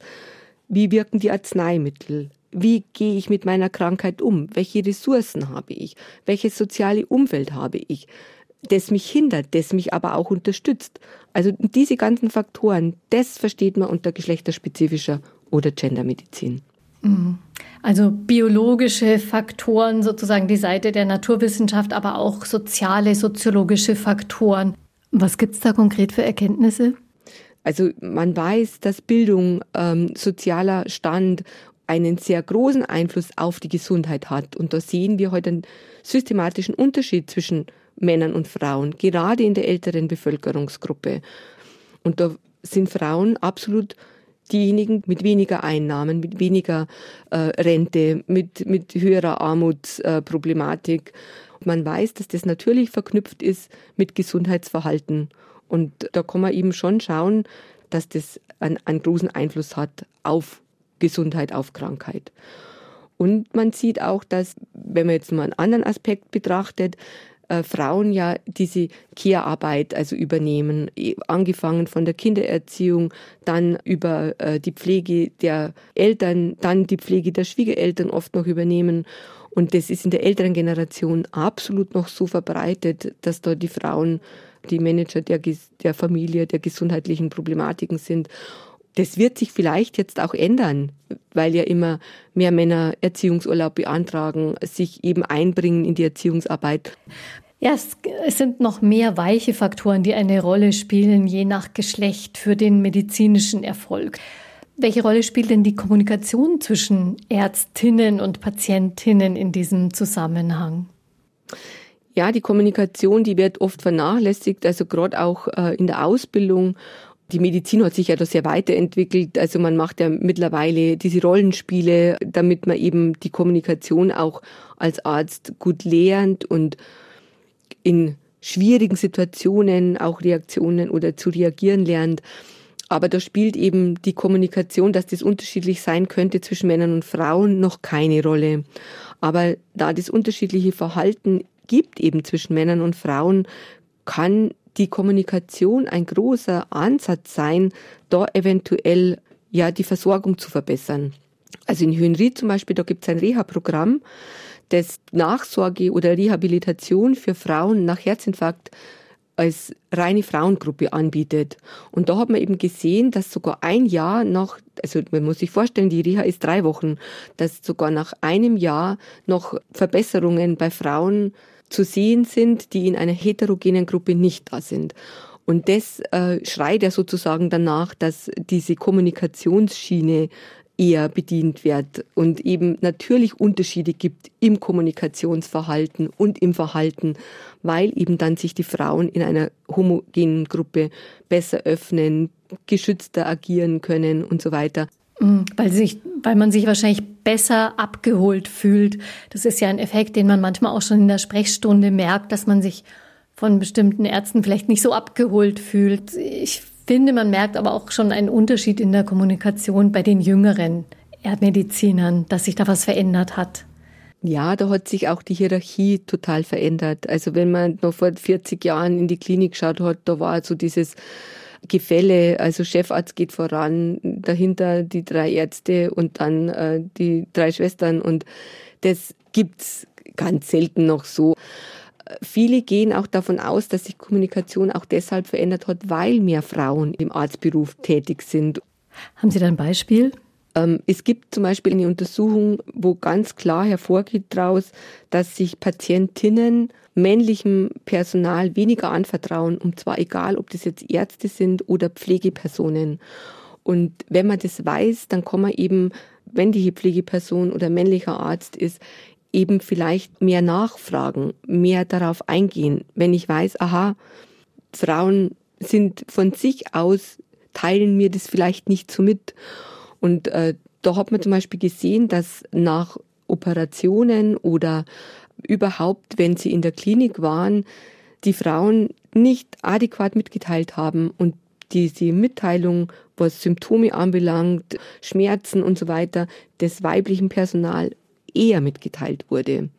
wie wirken die Arzneimittel, wie gehe ich mit meiner Krankheit um, welche Ressourcen habe ich, welches soziale Umfeld habe ich, das mich hindert, das mich aber auch unterstützt. Also diese ganzen Faktoren, das versteht man unter geschlechterspezifischer oder Gendermedizin. Mhm. Also biologische Faktoren, sozusagen die Seite der Naturwissenschaft, aber auch soziale, soziologische Faktoren. Was gibt es da konkret für Erkenntnisse? Also man weiß, dass Bildung, ähm, sozialer Stand einen sehr großen Einfluss auf die Gesundheit hat. Und da sehen wir heute einen systematischen Unterschied zwischen Männern und Frauen, gerade in der älteren Bevölkerungsgruppe. Und da sind Frauen absolut diejenigen mit weniger Einnahmen, mit weniger äh, Rente, mit, mit höherer Armutsproblematik. Äh, man weiß, dass das natürlich verknüpft ist mit Gesundheitsverhalten. Und da kann man eben schon schauen, dass das einen, einen großen Einfluss hat auf Gesundheit, auf Krankheit. Und man sieht auch, dass, wenn man jetzt mal einen anderen Aspekt betrachtet, äh, Frauen ja diese Care-Arbeit also übernehmen, angefangen von der Kindererziehung, dann über äh, die Pflege der Eltern, dann die Pflege der Schwiegereltern oft noch übernehmen. Und das ist in der älteren Generation absolut noch so verbreitet, dass da die Frauen die Manager der, der Familie, der gesundheitlichen Problematiken sind. Das wird sich vielleicht jetzt auch ändern, weil ja immer mehr Männer Erziehungsurlaub beantragen, sich eben einbringen in die Erziehungsarbeit. Ja, es, sind noch mehr weiche Faktoren, die eine Rolle spielen, je nach Geschlecht für den medizinischen Erfolg. Welche Rolle spielt denn die Kommunikation zwischen Ärztinnen und Patientinnen in diesem Zusammenhang? Ja, die Kommunikation, die wird oft vernachlässigt, also gerade auch äh, in der Ausbildung. Die Medizin hat sich ja da sehr weiterentwickelt. Also man macht ja mittlerweile diese Rollenspiele, damit man eben die Kommunikation auch als Arzt gut lernt und in schwierigen Situationen auch Reaktionen oder zu reagieren lernt. Aber da spielt eben die Kommunikation, dass das unterschiedlich sein könnte zwischen Männern und Frauen, noch keine Rolle. Aber da das unterschiedliche Verhalten gibt eben zwischen Männern und Frauen, kann die Kommunikation ein großer Ansatz sein, da eventuell ja die Versorgung zu verbessern. Also in Höhenried zum Beispiel, da gibt es ein Reha-Programm, das Nachsorge oder Rehabilitation für Frauen nach Herzinfarkt als reine Frauengruppe anbietet. Und da hat man eben gesehen, dass sogar ein Jahr nach, also man muss sich vorstellen, die Reha ist drei Wochen, dass sogar nach einem Jahr noch Verbesserungen bei Frauen zu sehen sind, die in einer heterogenen Gruppe nicht da sind. Und das äh, schreit ja sozusagen danach, dass diese Kommunikationsschiene eher bedient wird und eben natürlich Unterschiede gibt im Kommunikationsverhalten und im Verhalten, weil eben dann sich die Frauen in einer homogenen Gruppe besser öffnen, geschützter agieren können und so weiter. Mm, weil, sich, weil man sich wahrscheinlich besser abgeholt fühlt. Das ist ja ein Effekt, den man manchmal auch schon in der Sprechstunde merkt, dass man sich von bestimmten Ärzten vielleicht nicht so abgeholt fühlt. Ich finde, man merkt aber auch schon einen Unterschied in der Kommunikation bei den jüngeren Erdmedizinern, dass sich da was verändert hat. Ja, da hat sich auch die Hierarchie total verändert. Also wenn man noch vor 40 Jahren in die Klinik geschaut hat, da war so dieses Gefälle, also Chefarzt geht voran, dahinter die drei Ärzte und dann äh, die drei Schwestern und das gibt's ganz selten noch so. Viele gehen auch davon aus, dass sich Kommunikation auch deshalb verändert hat, weil mehr Frauen im Arztberuf tätig sind. Haben Sie da ein Beispiel? Ähm, es gibt zum Beispiel eine Untersuchung, wo ganz klar hervorgeht daraus, dass sich Patientinnen männlichem Personal weniger anvertrauen, und zwar egal, ob das jetzt Ärzte sind oder Pflegepersonen. Und wenn man das weiß, dann kann man eben, wenn die Pflegeperson oder männlicher Arzt ist, eben vielleicht mehr nachfragen, mehr darauf eingehen. Wenn ich weiß, aha, Frauen sind von sich aus, teilen mir das vielleicht nicht so mit. Und äh, da hat man zum Beispiel gesehen, dass nach Operationen oder überhaupt, wenn sie in der Klinik waren, die Frauen nicht adäquat mitgeteilt haben und diese Mitteilung, was Symptome anbelangt, Schmerzen und so weiter, des weiblichen Personal eher mitgeteilt wurde.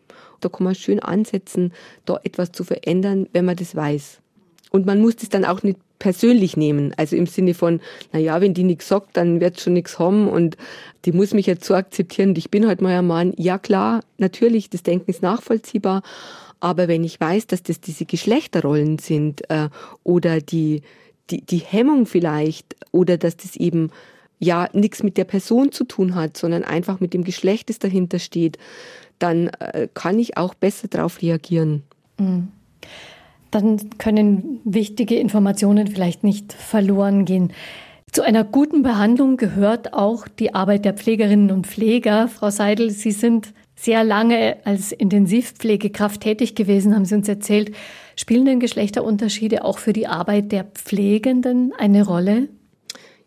Da kann man schön ansetzen, da etwas zu verändern, wenn man das weiß. Und man muss das dann auch nicht persönlich nehmen. Also im Sinne von, na ja, wenn die nichts sagt, dann wird schon nichts haben und die muss mich jetzt so akzeptieren und ich bin halt mal ein Mann. Ja klar, natürlich, das Denken ist nachvollziehbar. Aber wenn ich weiß, dass das diese Geschlechterrollen sind äh, oder die, die, die Hemmung vielleicht oder dass das eben ja nichts mit der Person zu tun hat, sondern einfach mit dem Geschlecht, das dahinter steht, dann äh, kann ich auch besser darauf reagieren. Mhm. Dann können wichtige Informationen vielleicht nicht verloren gehen. Zu einer guten Behandlung gehört auch die Arbeit der Pflegerinnen und Pfleger. Frau Seidel, Sie sind sehr lange als Intensivpflegekraft tätig gewesen, haben Sie uns erzählt. Spielen denn Geschlechterunterschiede auch für die Arbeit der Pflegenden eine Rolle?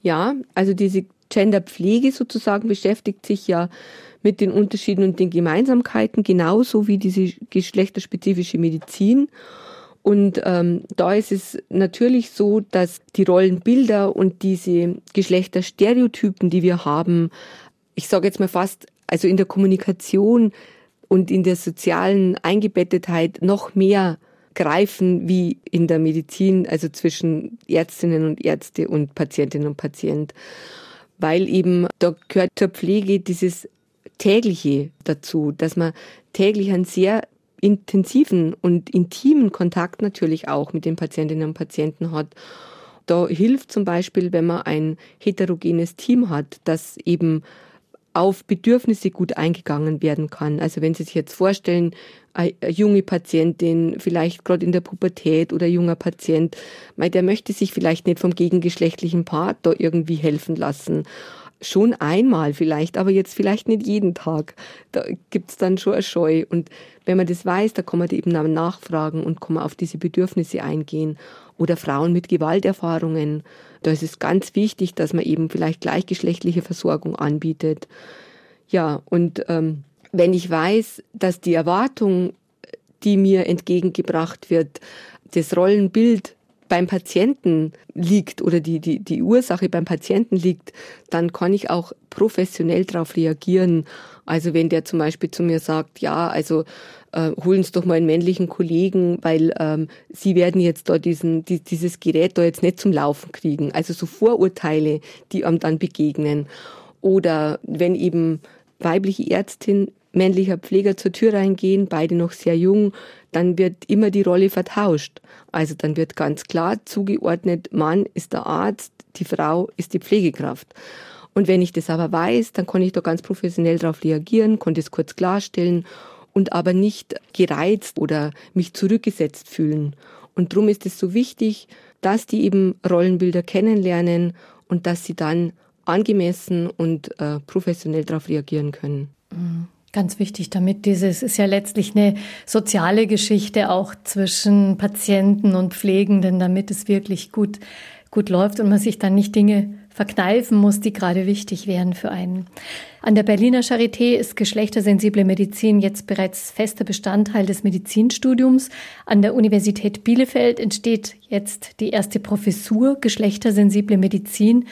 Ja, also diese Genderpflege sozusagen beschäftigt sich ja mit den Unterschieden und den Gemeinsamkeiten, genauso wie diese geschlechterspezifische Medizin. Und ähm, da ist es natürlich so, dass die Rollenbilder und diese Geschlechterstereotypen, die wir haben, ich sage jetzt mal fast, also in der Kommunikation und in der sozialen Eingebettetheit noch mehr greifen wie in der Medizin, also zwischen Ärztinnen und Ärzte und Patientinnen und Patient. Weil eben da gehört zur Pflege dieses tägliche dazu, dass man täglich einen sehr intensiven und intimen Kontakt natürlich auch mit den Patientinnen und Patienten hat. Da hilft zum Beispiel, wenn man ein heterogenes Team hat, dass eben auf Bedürfnisse gut eingegangen werden kann. Also wenn Sie sich jetzt vorstellen, eine junge Patientin, vielleicht gerade in der Pubertät oder junger Patient, der möchte sich vielleicht nicht vom gegengeschlechtlichen Partner irgendwie helfen lassen. Schon einmal vielleicht, aber jetzt vielleicht nicht jeden Tag. Da gibt's dann schon eine Scheu. Und wenn man das weiß, da kann man eben nachfragen und kann man auf diese Bedürfnisse eingehen. Oder Frauen mit Gewalterfahrungen. Da ist es ganz wichtig, dass man eben vielleicht gleichgeschlechtliche Versorgung anbietet. Ja, und ähm, wenn ich weiß, dass die Erwartung, die mir entgegengebracht wird, das Rollenbild beim Patienten liegt oder die, die, die Ursache beim Patienten liegt, dann kann ich auch professionell darauf reagieren. Also wenn der zum Beispiel zu mir sagt, ja, also äh, holen Sie doch mal einen männlichen Kollegen, weil ähm, Sie werden jetzt da diesen, die, dieses Gerät da jetzt nicht zum Laufen kriegen. Also so Vorurteile, die einem dann begegnen. Oder wenn eben weibliche Ärztin männlicher Pfleger zur Tür reingehen, beide noch sehr jung, dann wird immer die Rolle vertauscht. Also dann wird ganz klar zugeordnet, Mann ist der Arzt, die Frau ist die Pflegekraft. Und wenn ich das aber weiß, dann kann ich da ganz professionell darauf reagieren, konnte es kurz klarstellen und aber nicht gereizt oder mich zurückgesetzt fühlen. Und darum ist es so wichtig, dass die eben Rollenbilder kennenlernen und dass sie dann angemessen und äh, professionell darauf reagieren können. Mhm. Ganz wichtig, damit dieses ist ja letztlich eine soziale Geschichte auch zwischen Patienten und Pflegenden, damit es wirklich gut, gut läuft und man sich dann nicht Dinge verkneifen muss, die gerade wichtig wären für einen. An der Berliner Charité ist geschlechtersensible Medizin jetzt bereits fester Bestandteil des Medizinstudiums. An der Universität Bielefeld entsteht jetzt die erste Professur geschlechtersensible Medizin.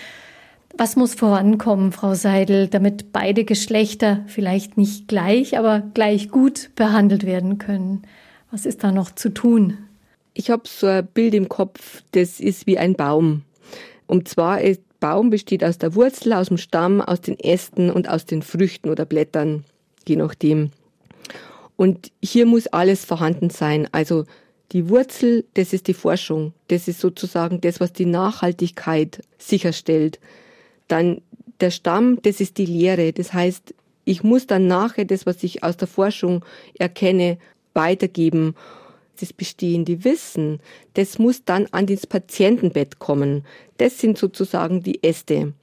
Was muss vorankommen, Frau Seidel, damit beide Geschlechter vielleicht nicht gleich, aber gleich gut behandelt werden können? Was ist da noch zu tun? Ich habe so ein Bild im Kopf, das ist wie ein Baum. Und zwar, ein Baum besteht aus der Wurzel, aus dem Stamm, aus den Ästen und aus den Früchten oder Blättern, je nachdem. Und hier muss alles vorhanden sein. Also die Wurzel, das ist die Forschung. Das ist sozusagen das, was die Nachhaltigkeit sicherstellt. Dann der Stamm, das ist die Lehre. Das heißt, ich muss dann nachher das, was ich aus der Forschung erkenne, weitergeben. Das bestehende Wissen, das muss dann an das Patientenbett kommen. Das sind sozusagen die Äste.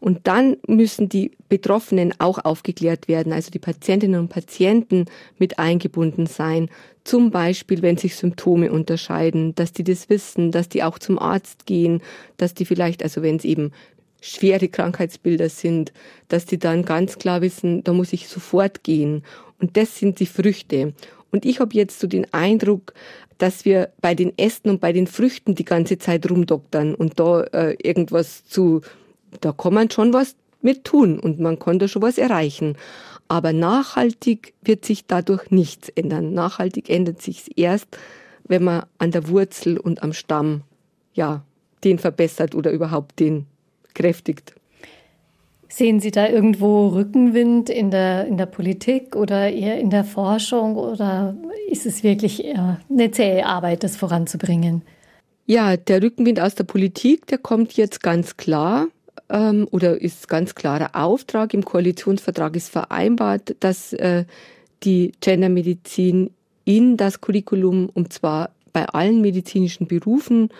Und dann müssen die Betroffenen auch aufgeklärt werden, also die Patientinnen und Patienten mit eingebunden sein. Zum Beispiel, wenn sich Symptome unterscheiden, dass die das wissen, dass die auch zum Arzt gehen, dass die vielleicht, also wenn es eben schwere Krankheitsbilder sind, dass die dann ganz klar wissen, da muss ich sofort gehen. Und das sind die Früchte. Und ich habe jetzt so den Eindruck, dass wir bei den Ästen und bei den Früchten die ganze Zeit rumdoktern und da äh, irgendwas zu, da kann man schon was mit tun und man kann da schon was erreichen. Aber nachhaltig wird sich dadurch nichts ändern. Nachhaltig ändert sich erst, wenn man an der Wurzel und am Stamm, ja, den verbessert oder überhaupt den kräftigt. Sehen Sie da irgendwo Rückenwind in der, in der Politik oder eher in der Forschung oder ist es wirklich eher eine zähe Arbeit, das voranzubringen? Ja, der Rückenwind aus der Politik, der kommt jetzt ganz klar ähm, oder ist ganz klarer Auftrag. Im Koalitionsvertrag ist vereinbart, dass äh, die Gendermedizin in das Curriculum, und zwar bei allen medizinischen Berufen,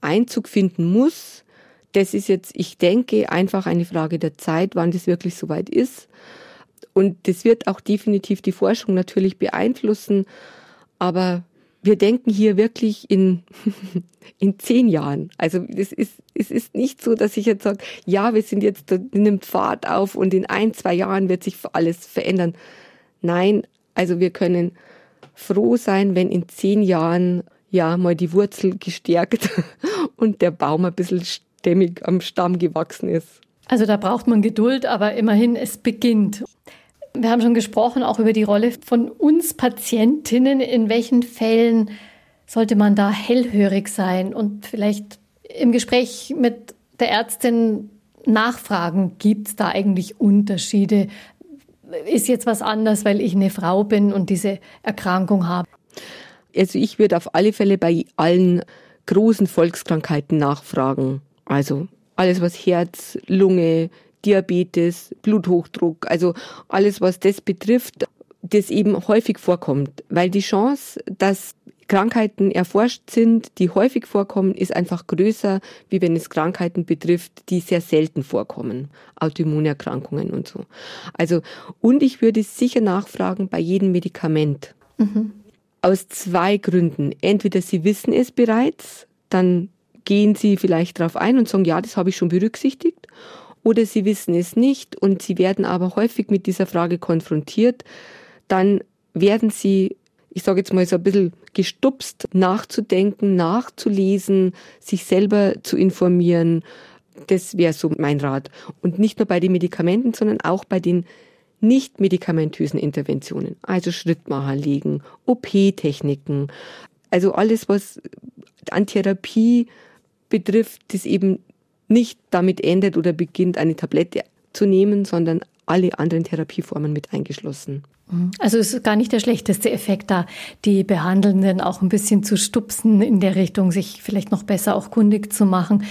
Einzug finden muss das ist jetzt, ich denke, einfach eine Frage der Zeit, wann das wirklich soweit ist. Und das wird auch definitiv die Forschung natürlich beeinflussen. Aber wir denken hier wirklich in, in zehn Jahren. Also es ist, es ist nicht so, dass ich jetzt sage, ja, wir sind jetzt in einem Pfad auf und in ein, zwei Jahren wird sich alles verändern. Nein, also wir können froh sein, wenn in zehn Jahren ja mal die Wurzel gestärkt und der Baum ein bisschen stämmig am Stamm gewachsen ist. Also da braucht man Geduld, aber immerhin, es beginnt. Wir haben schon gesprochen auch über die Rolle von uns Patientinnen. In welchen Fällen sollte man da hellhörig sein und vielleicht im Gespräch mit der Ärztin nachfragen, gibt es da eigentlich Unterschiede? Ist jetzt was anders, weil ich eine Frau bin und diese Erkrankung habe? Also ich würde auf alle Fälle bei allen großen Volkskrankheiten nachfragen. Also alles, was Herz, Lunge, Diabetes, Bluthochdruck, also alles, was das betrifft, das eben häufig vorkommt, weil die Chance, dass Krankheiten erforscht sind, die häufig vorkommen, ist einfach größer, wie wenn es Krankheiten betrifft, die sehr selten vorkommen. Autoimmunerkrankungen und so. Also, und ich würde sicher nachfragen bei jedem Medikament. Mhm. Aus zwei Gründen. Entweder Sie wissen es bereits, dann gehen Sie vielleicht darauf ein und sagen, ja, das habe ich schon berücksichtigt. Oder Sie wissen es nicht und Sie werden aber häufig mit dieser Frage konfrontiert. Dann werden Sie ich sage jetzt mal so ein bisschen gestupst, nachzudenken, nachzulesen, sich selber zu informieren. Das wäre so mein Rat. Und nicht nur bei den Medikamenten, sondern auch bei den nicht medikamentösen Interventionen, also Schrittmacher legen, OP-Techniken, also alles, was an Therapie betrifft, das eben nicht damit endet oder beginnt, eine Tablette zu nehmen, sondern alle anderen Therapieformen mit eingeschlossen. Also es ist gar nicht der schlechteste Effekt da, die Behandelnden auch ein bisschen zu stupsen in der Richtung, sich vielleicht noch besser auch kundig zu machen.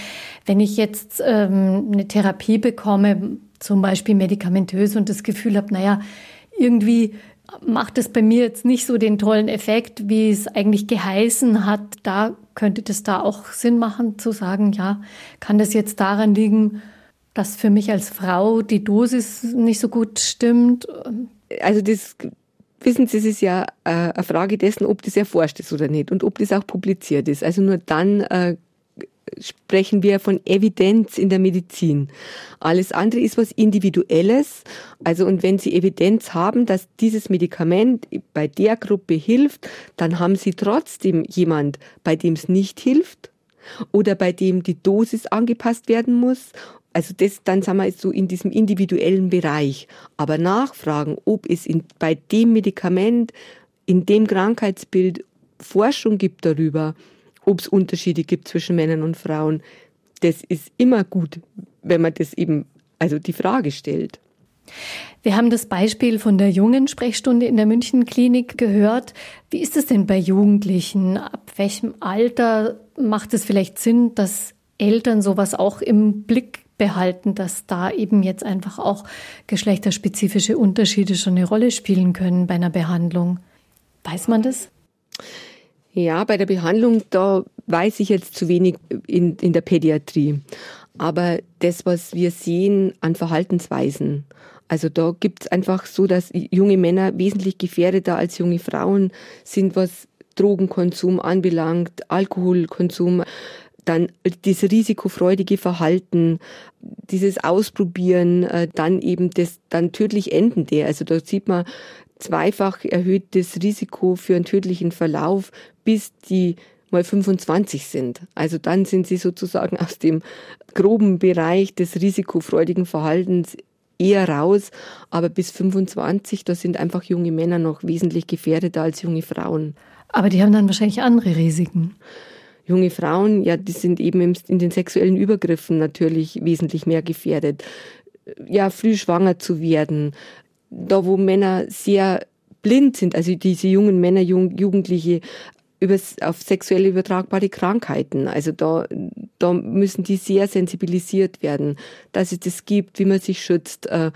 Wenn ich jetzt ähm, eine Therapie bekomme, zum Beispiel medikamentös und das Gefühl habe, naja, irgendwie macht es bei mir jetzt nicht so den tollen Effekt, wie es eigentlich geheißen hat, da könnte das da auch Sinn machen zu sagen, ja, kann das jetzt daran liegen, dass für mich als Frau die Dosis nicht so gut stimmt? also das wissen Sie, es ist ja äh, eine Frage dessen, ob das erforscht ist oder nicht und ob das auch publiziert ist. Also nur dann äh, sprechen wir von Evidenz in der Medizin. Alles andere ist was Individuelles. Also und wenn Sie Evidenz haben, dass dieses Medikament bei der Gruppe hilft, dann haben Sie trotzdem jemand, bei dem es nicht hilft oder bei dem die Dosis angepasst werden muss also das, dann sind wir so in diesem individuellen Bereich. Aber nachfragen, ob es in, bei dem Medikament, in dem Krankheitsbild Forschung gibt darüber, ob es Unterschiede gibt zwischen Männern und Frauen, das ist immer gut, wenn man das eben, also die Frage stellt. Wir haben das Beispiel von der jungen Sprechstunde in der München Klinik gehört. Wie ist es denn bei Jugendlichen? Ab welchem Alter macht es vielleicht Sinn, dass Eltern sowas auch im Blick behalten, dass da eben jetzt einfach auch geschlechterspezifische Unterschiede schon eine Rolle spielen können bei einer Behandlung. Weiß man das? Ja, bei der Behandlung, da weiß ich jetzt zu wenig in, in der Pädiatrie. Aber das, was wir sehen an Verhaltensweisen, also da gibt es einfach so, dass junge Männer wesentlich gefährdeter als junge Frauen sind, was Drogenkonsum anbelangt, Alkoholkonsum, dann das risikofreudige Verhalten, dieses Ausprobieren, äh, dann eben das dann tödlich endende. Also da sieht man zweifach erhöhtes Risiko für einen tödlichen Verlauf, bis die mal 25 sind. Also dann sind sie sozusagen aus dem groben Bereich des risikofreudigen Verhaltens eher raus. Aber bis 25, da sind einfach junge Männer noch wesentlich gefährdeter als junge Frauen. Aber die haben dann wahrscheinlich andere Risiken junge Frauen, ja, die sind eben in den sexuellen Übergriffen natürlich wesentlich mehr gefährdet. Ja, früh schwanger zu werden. Da, wo Männer sehr blind sind, also diese jungen Männer, Jugendliche, auf sexuell übertragbare Krankheiten. Also da, da müssen die sehr sensibilisiert werden, dass es das gibt, wie man sich schützt. Äh,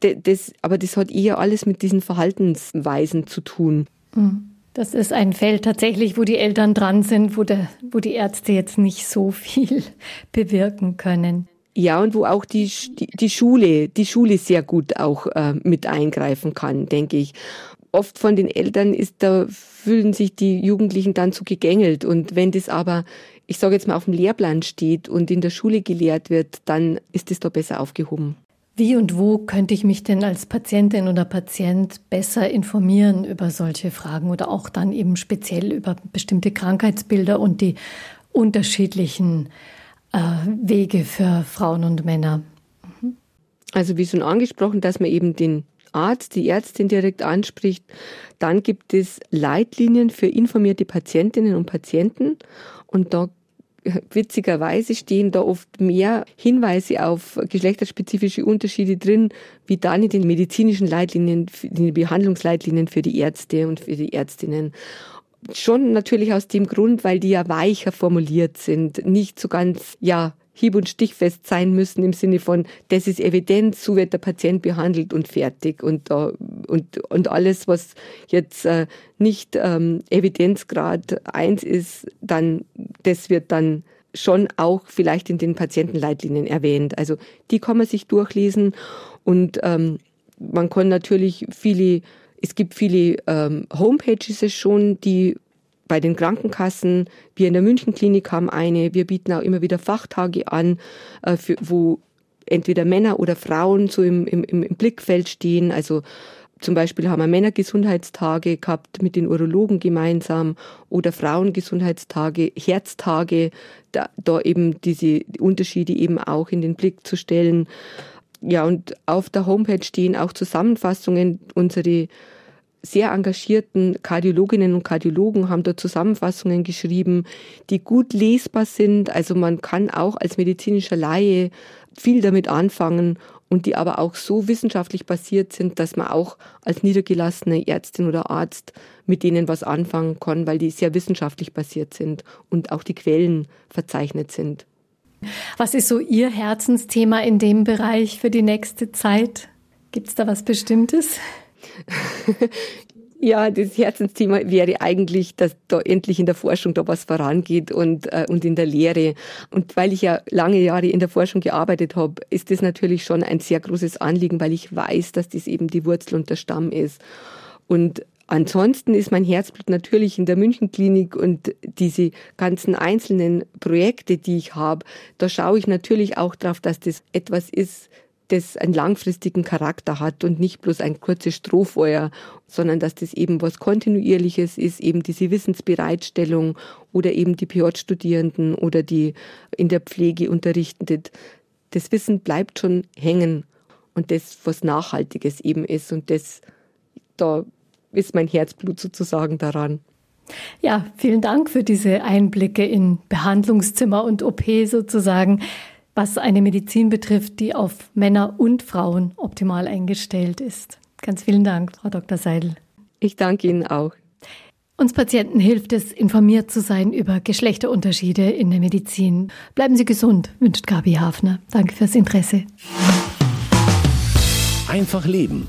das, aber das hat eher alles mit diesen Verhaltensweisen zu tun. Mhm. Das ist ein Feld tatsächlich, wo die Eltern dran sind, wo, der, wo die Ärzte jetzt nicht so viel bewirken können. Ja, und wo auch die, die, Schule, die Schule sehr gut auch äh, mit eingreifen kann, denke ich. Oft von den Eltern ist da, fühlen sich die Jugendlichen dann zu gegängelt. Und wenn das aber, ich sage jetzt mal, auf dem Lehrplan steht und in der Schule gelehrt wird, dann ist es da besser aufgehoben. Wie und wo könnte ich mich denn als Patientin oder Patient besser informieren über solche Fragen oder auch dann eben speziell über bestimmte Krankheitsbilder und die unterschiedlichen äh, Wege für Frauen und Männer? Mhm. Also wie schon angesprochen, dass man eben den Arzt, die Ärztin direkt anspricht. Dann gibt es Leitlinien für informierte Patientinnen und Patienten. Und da witzigerweise stehen da oft mehr Hinweise auf geschlechterspezifische Unterschiede drin, wie dann in den medizinischen Leitlinien, in den Behandlungsleitlinien für die Ärzte und für die Ärztinnen. Schon natürlich aus dem Grund, weil die ja weicher formuliert sind, nicht so ganz, ja, hieb- und stichfest sein müssen im Sinne von, das ist Evidenz, so wird der Patient behandelt und fertig. Und, und, und alles, was jetzt äh, nicht ähm, Evidenzgrad eins ist, dann, das wird dann schon auch vielleicht in den Patientenleitlinien erwähnt. Also die kann man sich durchlesen und ähm, man kann natürlich viele, es gibt viele ähm, Homepages schon, die bei den Krankenkassen. Wir in der Münchenklinik haben eine. Wir bieten auch immer wieder Fachtage an, äh, für, wo entweder Männer oder Frauen so im, im, im Blickfeld stehen. Also zum Beispiel haben wir Männergesundheitstage gehabt mit den Urologen gemeinsam oder Frauengesundheitstage, Herztage, da, da eben diese Unterschiede eben auch in den Blick zu stellen. Ja, und auf der Homepage stehen auch Zusammenfassungen. Unsere sehr engagierten Kardiologinnen und Kardiologen haben da Zusammenfassungen geschrieben, die gut lesbar sind. Also man kann auch als medizinischer Laie viel damit anfangen und die aber auch so wissenschaftlich basiert sind, dass man auch als niedergelassene Ärztin oder Arzt mit denen was anfangen kann, weil die sehr wissenschaftlich basiert sind und auch die Quellen verzeichnet sind. Was ist so Ihr Herzensthema in dem Bereich für die nächste Zeit? Gibt es da was Bestimmtes? Ja, das Herzensthema wäre eigentlich, dass da endlich in der Forschung da was vorangeht und, äh, und in der Lehre. Und weil ich ja lange Jahre in der Forschung gearbeitet habe, ist das natürlich schon ein sehr großes Anliegen, weil ich weiß, dass das eben die Wurzel und der Stamm ist. Und Ansonsten ist mein Herzblut natürlich in der Münchenklinik und diese ganzen einzelnen Projekte, die ich habe, da schaue ich natürlich auch darauf, dass das etwas ist, das einen langfristigen Charakter hat und nicht bloß ein kurzes Strohfeuer, sondern dass das eben was Kontinuierliches ist, eben diese Wissensbereitstellung oder eben die PJ-Studierenden oder die in der Pflege unterrichtenden. Das Wissen bleibt schon hängen und das, was Nachhaltiges eben ist und das, da ist mein Herzblut sozusagen daran. Ja, vielen Dank für diese Einblicke in Behandlungszimmer und OP sozusagen was eine Medizin betrifft, die auf Männer und Frauen optimal eingestellt ist. Ganz vielen Dank, Frau Dr. Seidel. Ich danke Ihnen auch. Uns Patienten hilft es, informiert zu sein über Geschlechterunterschiede in der Medizin. Bleiben Sie gesund, wünscht Gabi Hafner. Danke fürs Interesse. Einfach Leben.